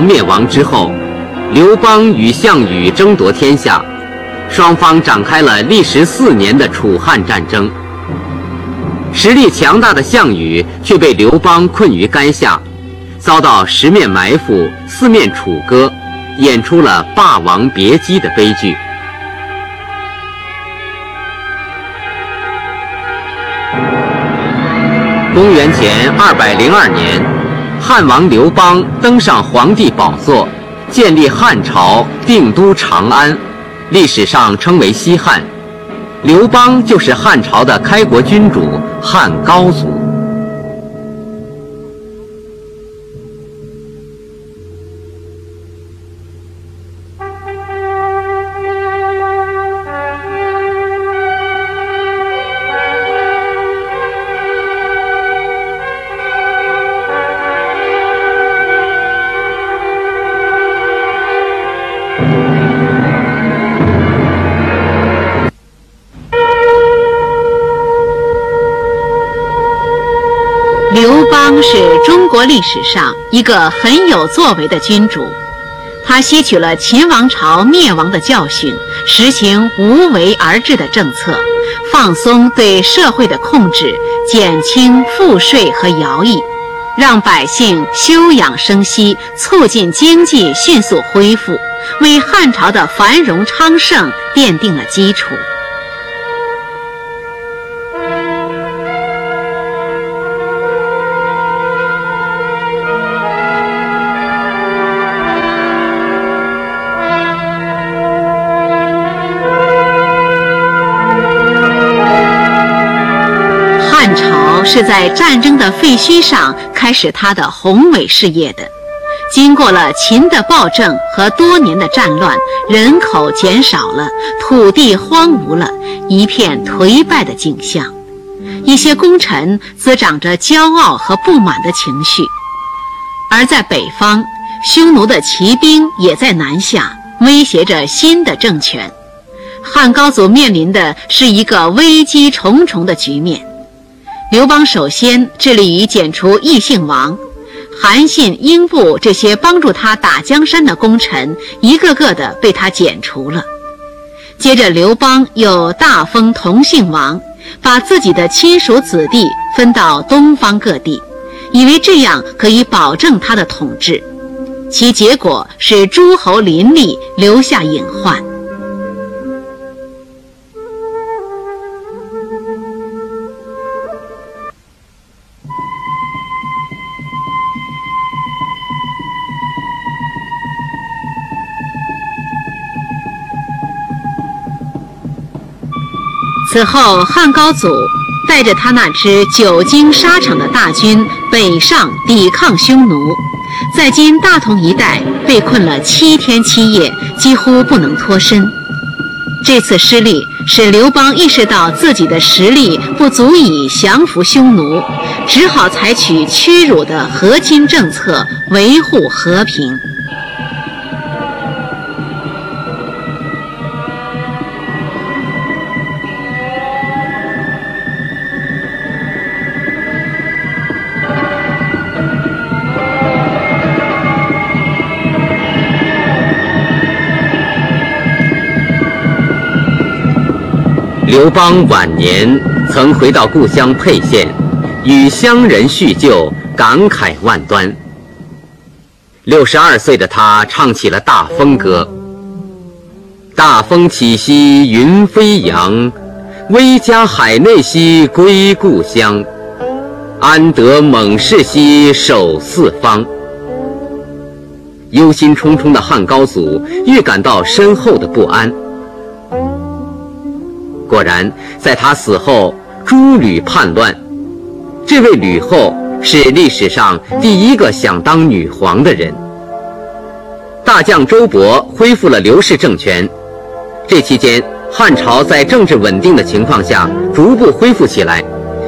灭亡之后，刘邦与项羽争夺天下，双方展开了历时四年的楚汉战争。实力强大的项羽却被刘邦困于垓下，遭到十面埋伏、四面楚歌，演出了《霸王别姬》的悲剧。公元前二百零二年，汉王刘邦登上皇帝宝座，建立汉朝，定都长安，历史上称为西汉。刘邦就是汉朝的开国君主汉高祖。中国历史上一个很有作为的君主，他吸取了秦王朝灭亡的教训，实行无为而治的政策，放松对社会的控制，减轻赋税和徭役，让百姓休养生息，促进经济迅速恢复，为汉朝的繁荣昌盛奠定了基础。是在战争的废墟上开始他的宏伟事业的。经过了秦的暴政和多年的战乱，人口减少了，土地荒芜了，一片颓败的景象。一些功臣滋长着骄傲和不满的情绪，而在北方，匈奴的骑兵也在南下，威胁着新的政权。汉高祖面临的是一个危机重重的局面。刘邦首先致力于剪除异姓王，韩信、英布这些帮助他打江山的功臣，一个个的被他剪除了。接着，刘邦又大封同姓王，把自己的亲属子弟分到东方各地，以为这样可以保证他的统治。其结果是诸侯林立，留下隐患。此后，汉高祖带着他那支久经沙场的大军北上抵抗匈奴，在今大同一带被困了七天七夜，几乎不能脱身。这次失利使刘邦意识到自己的实力不足以降服匈奴，只好采取屈辱的和亲政策，维护和平。刘邦晚年曾回到故乡沛县，与乡人叙旧，感慨万端。六十二岁的他唱起了《大风歌》：“大风起兮云飞扬，威加海内兮归故乡。安得猛士兮守四方。”忧心忡忡的汉高祖预感到身后的不安。果然，在他死后，诸吕叛乱。这位吕后是历史上第一个想当女皇的人。大将周勃恢复了刘氏政权。这期间，汉朝在政治稳定的情况下逐步恢复起来。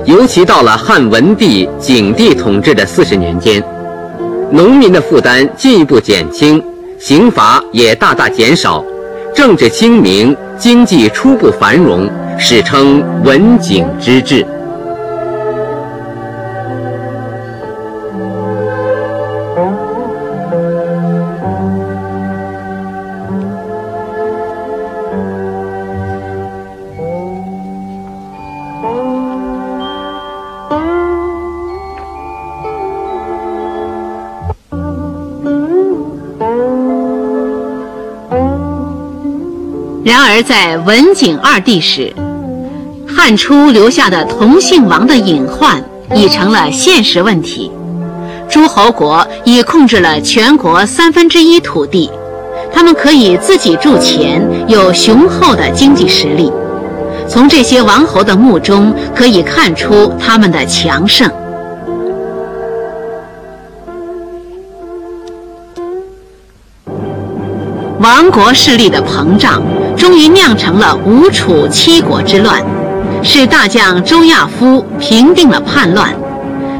尤其到了汉文帝、景帝统治的四十年间，农民的负担进一步减轻，刑罚也大大减少，政治清明。经济初步繁荣，史称文景之治。而，在文景二帝时，汉初留下的同姓王的隐患已成了现实问题。诸侯国已控制了全国三分之一土地，他们可以自己铸钱，有雄厚的经济实力。从这些王侯的墓中可以看出他们的强盛。王国势力的膨胀，终于酿成了吴楚七国之乱，是大将周亚夫平定了叛乱。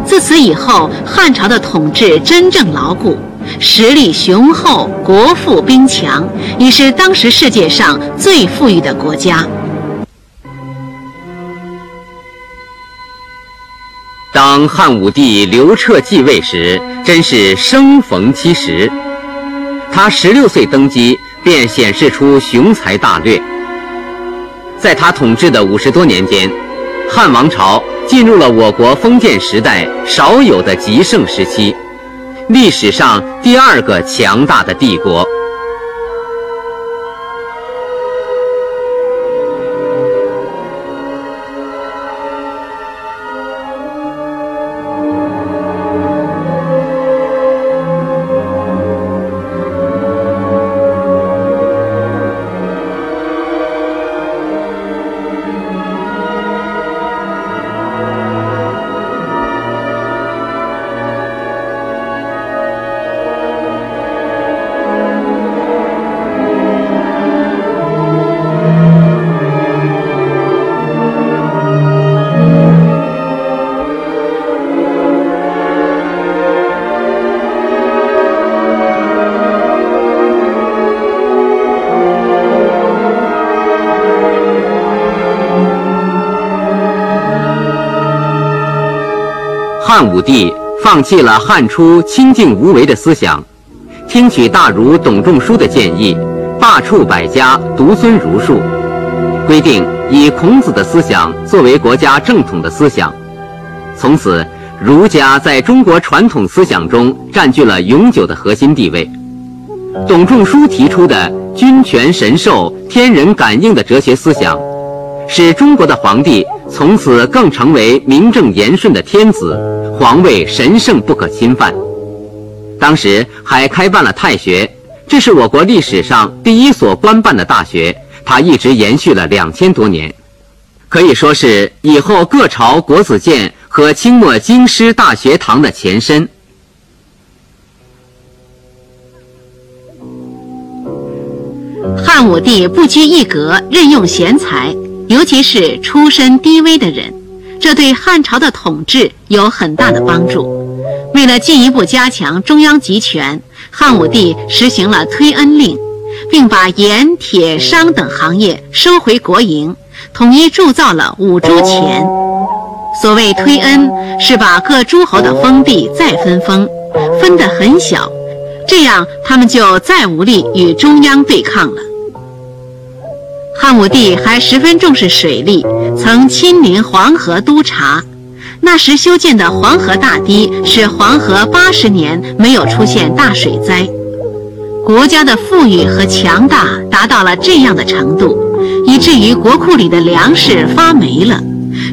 自此以后，汉朝的统治真正牢固，实力雄厚，国富兵强，已是当时世界上最富裕的国家。当汉武帝刘彻继位时，真是生逢其时。他十六岁登基，便显示出雄才大略。在他统治的五十多年间，汉王朝。进入了我国封建时代少有的极盛时期，历史上第二个强大的帝国。汉武帝放弃了汉初清静无为的思想，听取大儒董仲舒的建议，罢黜百家，独尊儒术，规定以孔子的思想作为国家正统的思想。从此，儒家在中国传统思想中占据了永久的核心地位。董仲舒提出的“君权神授，天人感应”的哲学思想，使中国的皇帝从此更成为名正言顺的天子。皇位神圣不可侵犯，当时还开办了太学，这是我国历史上第一所官办的大学，它一直延续了两千多年，可以说是以后各朝国子监和清末京师大学堂的前身。汉武帝不拘一格，任用贤才，尤其是出身低微的人。这对汉朝的统治有很大的帮助。为了进一步加强中央集权，汉武帝实行了推恩令，并把盐、铁、商等行业收回国营，统一铸造了五铢钱。所谓推恩，是把各诸侯的封地再分封，分得很小，这样他们就再无力与中央对抗了。汉武帝还十分重视水利，曾亲临黄河督察。那时修建的黄河大堤，使黄河八十年没有出现大水灾。国家的富裕和强大达到了这样的程度，以至于国库里的粮食发霉了，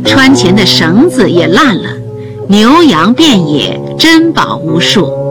穿钱的绳子也烂了，牛羊遍野，珍宝无数。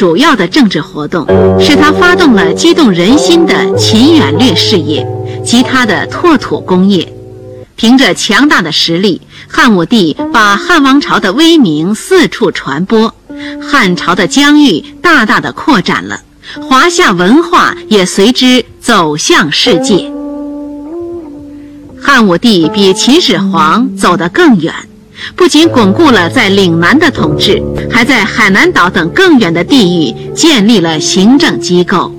主要的政治活动，是他发动了激动人心的秦远略事业及他的拓土工业。凭着强大的实力，汉武帝把汉王朝的威名四处传播，汉朝的疆域大大的扩展了，华夏文化也随之走向世界。汉武帝比秦始皇走得更远，不仅巩固了在岭南的统治，还在海南岛等更远的地域建立了行政机构。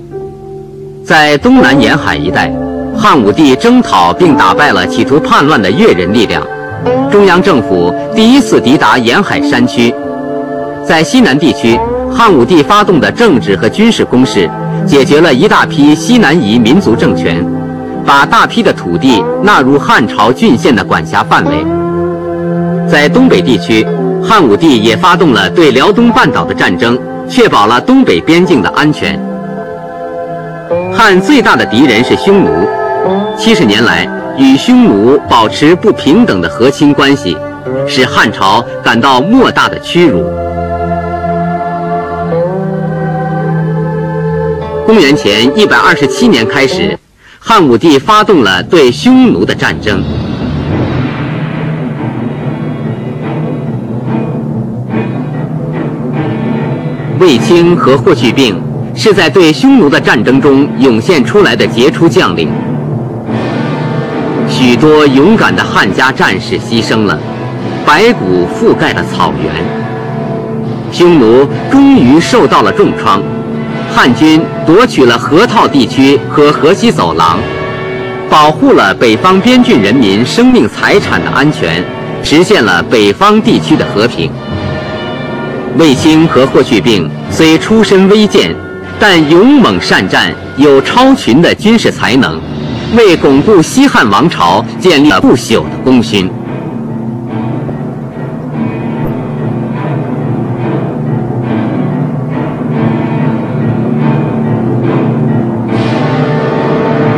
在东南沿海一带，汉武帝征讨并打败了企图叛乱的越人力量，中央政府第一次抵达沿海山区。在西南地区，汉武帝发动的政治和军事攻势，解决了一大批西南夷民族政权。把大批的土地纳入汉朝郡县的管辖范围。在东北地区，汉武帝也发动了对辽东半岛的战争，确保了东北边境的安全。汉最大的敌人是匈奴，七十年来与匈奴保持不平等的和亲关系，使汉朝感到莫大的屈辱。公元前一百二十七年开始。汉武帝发动了对匈奴的战争。卫青和霍去病是在对匈奴的战争中涌现出来的杰出将领，许多勇敢的汉家战士牺牲了，白骨覆盖了草原，匈奴终于受到了重创。汉军夺取了河套地区和河西走廊，保护了北方边郡人民生命财产的安全，实现了北方地区的和平。卫青和霍去病虽出身微贱，但勇猛善战，有超群的军事才能，为巩固西汉王朝建立了不朽的功勋。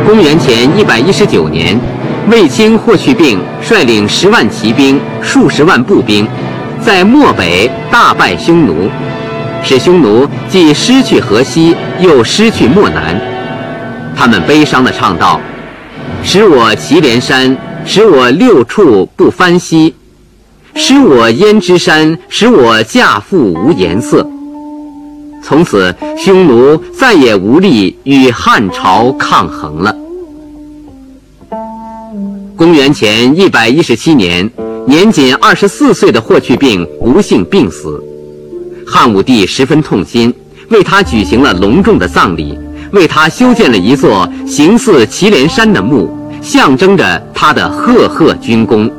公元前一百一十九年，卫青、霍去病率领十万骑兵、数十万步兵，在漠北大败匈奴，使匈奴既失去河西，又失去漠南。他们悲伤地唱道：“使我祁连山，使我六畜不翻稀；使我胭脂山，使我嫁妇无颜色。”从此，匈奴再也无力与汉朝抗衡了。公元前一百一十七年，年仅二十四岁的霍去病不幸病死，汉武帝十分痛心，为他举行了隆重的葬礼，为他修建了一座形似祁连山的墓，象征着他的赫赫军功。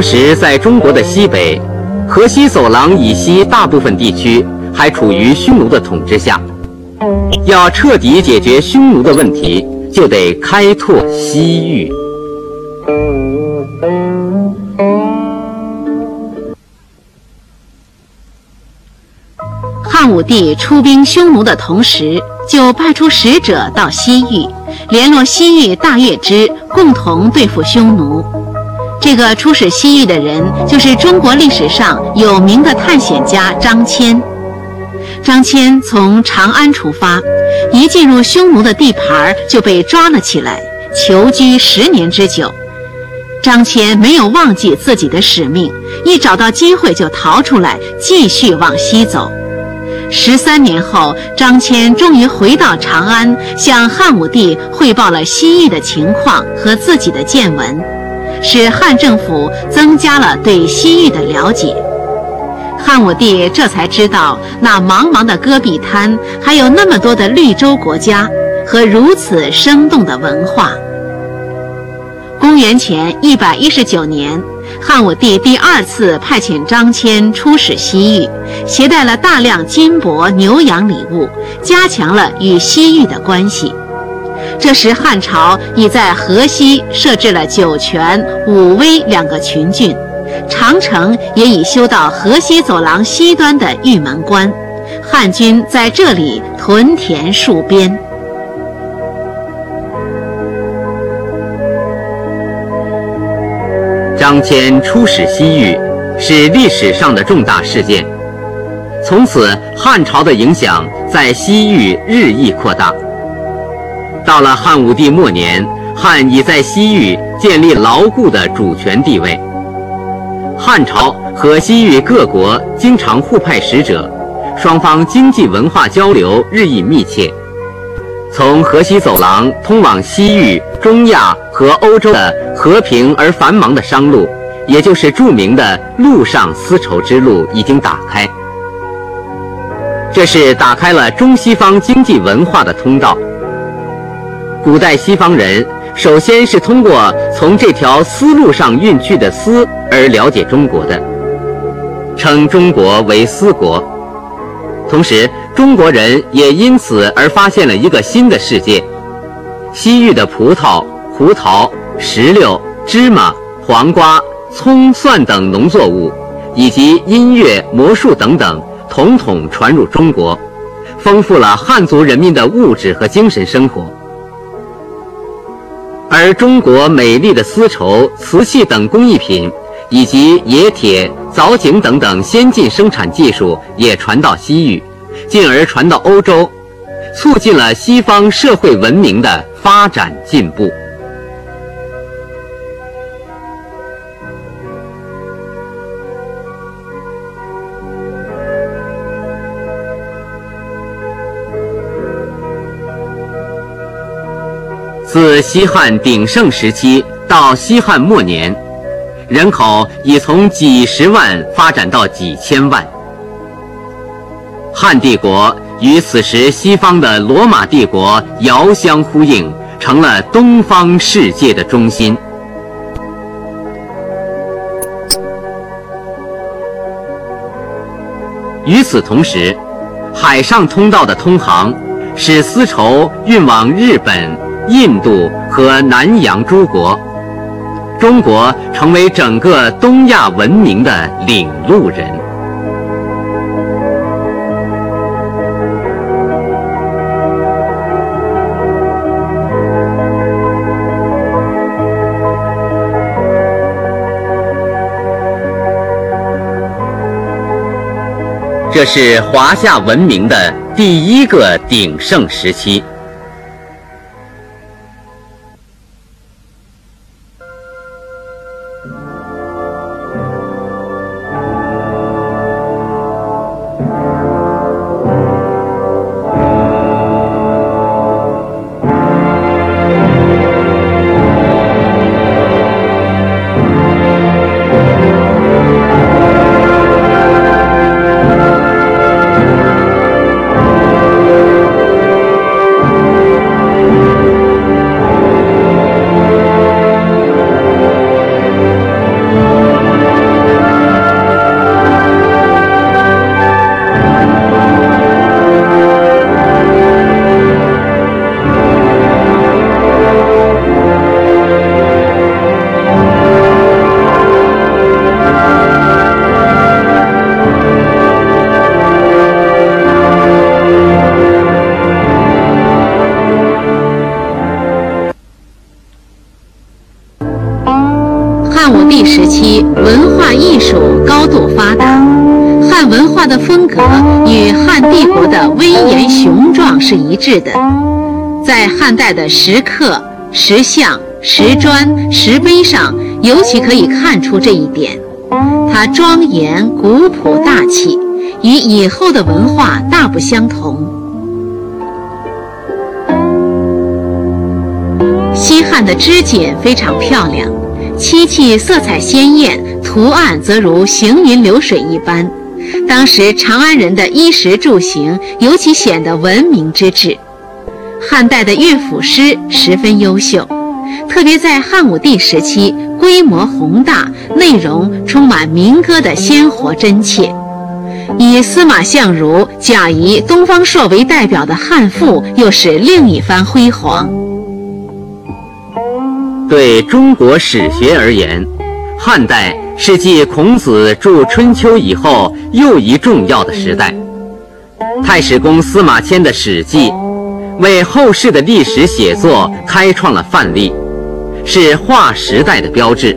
当时在中国的西北，河西走廊以西大部分地区还处于匈奴的统治下。要彻底解决匈奴的问题，就得开拓西域。汉武帝出兵匈奴的同时，就派出使者到西域，联络西域大月支，共同对付匈奴。这个出使西域的人，就是中国历史上有名的探险家张骞。张骞从长安出发，一进入匈奴的地盘就被抓了起来，囚居十年之久。张骞没有忘记自己的使命，一找到机会就逃出来，继续往西走。十三年后，张骞终于回到长安，向汉武帝汇报了西域的情况和自己的见闻。使汉政府增加了对西域的了解，汉武帝这才知道那茫茫的戈壁滩还有那么多的绿洲国家和如此生动的文化。公元前一百一十九年，汉武帝第二次派遣张骞出使西域，携带了大量金帛、牛羊礼物，加强了与西域的关系。这时，汉朝已在河西设置了酒泉、武威两个群郡，长城也已修到河西走廊西端的玉门关，汉军在这里屯田戍边。张骞出使西域，是历史上的重大事件。从此，汉朝的影响在西域日益扩大。到了汉武帝末年，汉已在西域建立牢固的主权地位。汉朝和西域各国经常互派使者，双方经济文化交流日益密切。从河西走廊通往西域、中亚和欧洲的和平而繁忙的商路，也就是著名的陆上丝绸之路已经打开。这是打开了中西方经济文化的通道。古代西方人首先是通过从这条丝路上运去的丝而了解中国的，称中国为丝国。同时，中国人也因此而发现了一个新的世界：西域的葡萄、胡桃、石榴、芝麻、黄瓜、葱、蒜等农作物，以及音乐、魔术等等，统统传入中国，丰富了汉族人民的物质和精神生活。而中国美丽的丝绸、瓷器等工艺品，以及冶铁、凿井等等先进生产技术也传到西域，进而传到欧洲，促进了西方社会文明的发展进步。自西汉鼎盛时期到西汉末年，人口已从几十万发展到几千万。汉帝国与此时西方的罗马帝国遥相呼应，成了东方世界的中心。与此同时，海上通道的通航，使丝绸运往日本。印度和南洋诸国，中国成为整个东亚文明的领路人。这是华夏文明的第一个鼎盛时期。时期文化艺术高度发达，汉文化的风格与汉帝国的威严雄壮是一致的。在汉代的石刻、石像、石砖、石碑上，尤其可以看出这一点。它庄严、古朴、大气，与以后的文化大不相同。西汉的织锦非常漂亮。漆器色彩鲜艳，图案则如行云流水一般。当时长安人的衣食住行尤其显得文明之至。汉代的乐府诗十分优秀，特别在汉武帝时期，规模宏大，内容充满民歌的鲜活真切。以司马相如、贾谊、东方朔为代表的汉赋，又是另一番辉煌。对中国史学而言，汉代是继孔子著《春秋》以后又一重要的时代。太史公司马迁的《史记》，为后世的历史写作开创了范例，是划时代的标志。《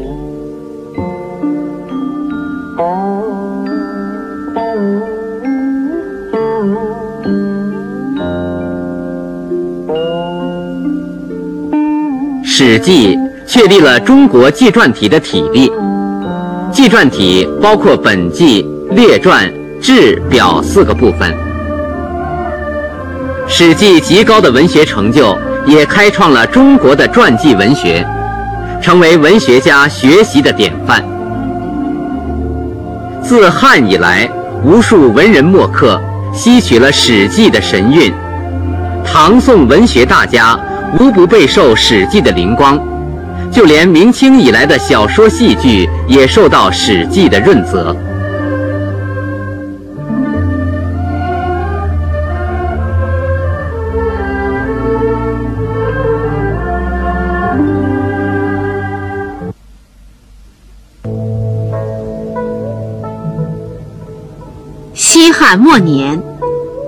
史记》确立了中国纪传体的体例。纪传体包括本纪、列传、志、表四个部分。《史记》极高的文学成就，也开创了中国的传记文学，成为文学家学习的典范。自汉以来，无数文人墨客吸取了《史记》的神韵，唐宋文学大家。无不备受《史记》的灵光，就连明清以来的小说、戏剧也受到《史记》的润泽。西汉末年，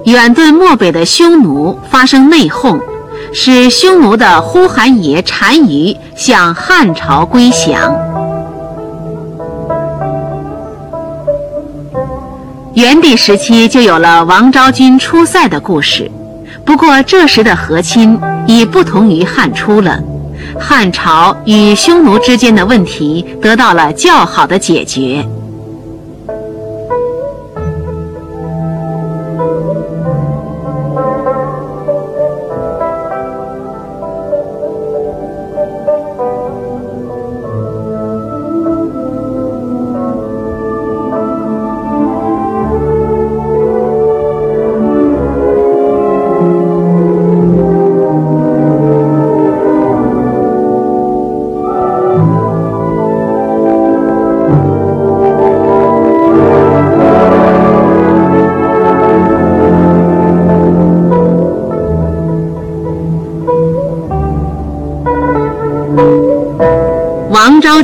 远遁漠北的匈奴发生内讧。使匈奴的呼韩邪单于向汉朝归降。元帝时期就有了王昭君出塞的故事，不过这时的和亲已不同于汉初了，汉朝与匈奴之间的问题得到了较好的解决。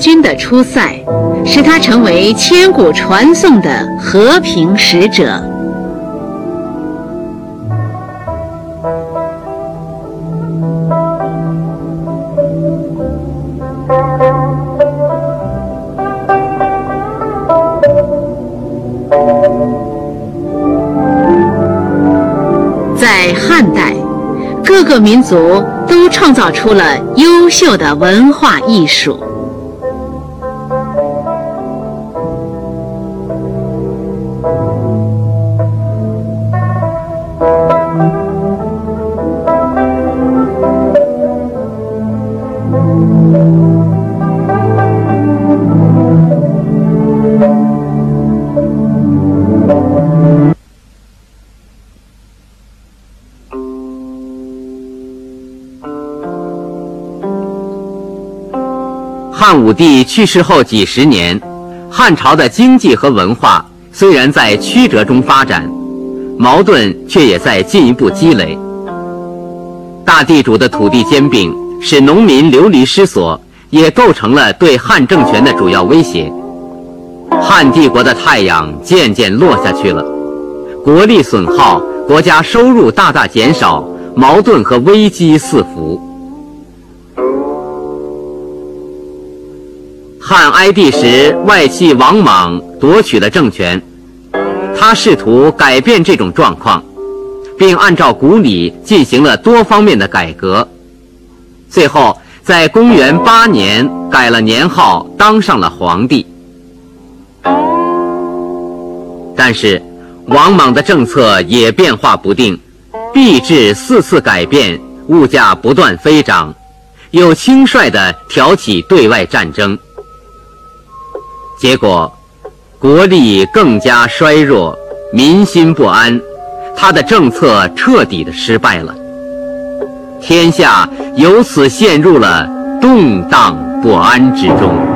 军的出塞，使他成为千古传颂的和平使者。在汉代，各个民族都创造出了优秀的文化艺术。武帝去世后几十年，汉朝的经济和文化虽然在曲折中发展，矛盾却也在进一步积累。大地主的土地兼并，使农民流离失所，也构成了对汉政权的主要威胁。汉帝国的太阳渐渐落下去了，国力损耗，国家收入大大减少，矛盾和危机四伏。哀帝时，外戚王莽夺取了政权，他试图改变这种状况，并按照古礼进行了多方面的改革，最后在公元八年改了年号，当上了皇帝。但是，王莽的政策也变化不定，币制四次改变，物价不断飞涨，又轻率地挑起对外战争。结果，国力更加衰弱，民心不安，他的政策彻底的失败了。天下由此陷入了动荡不安之中。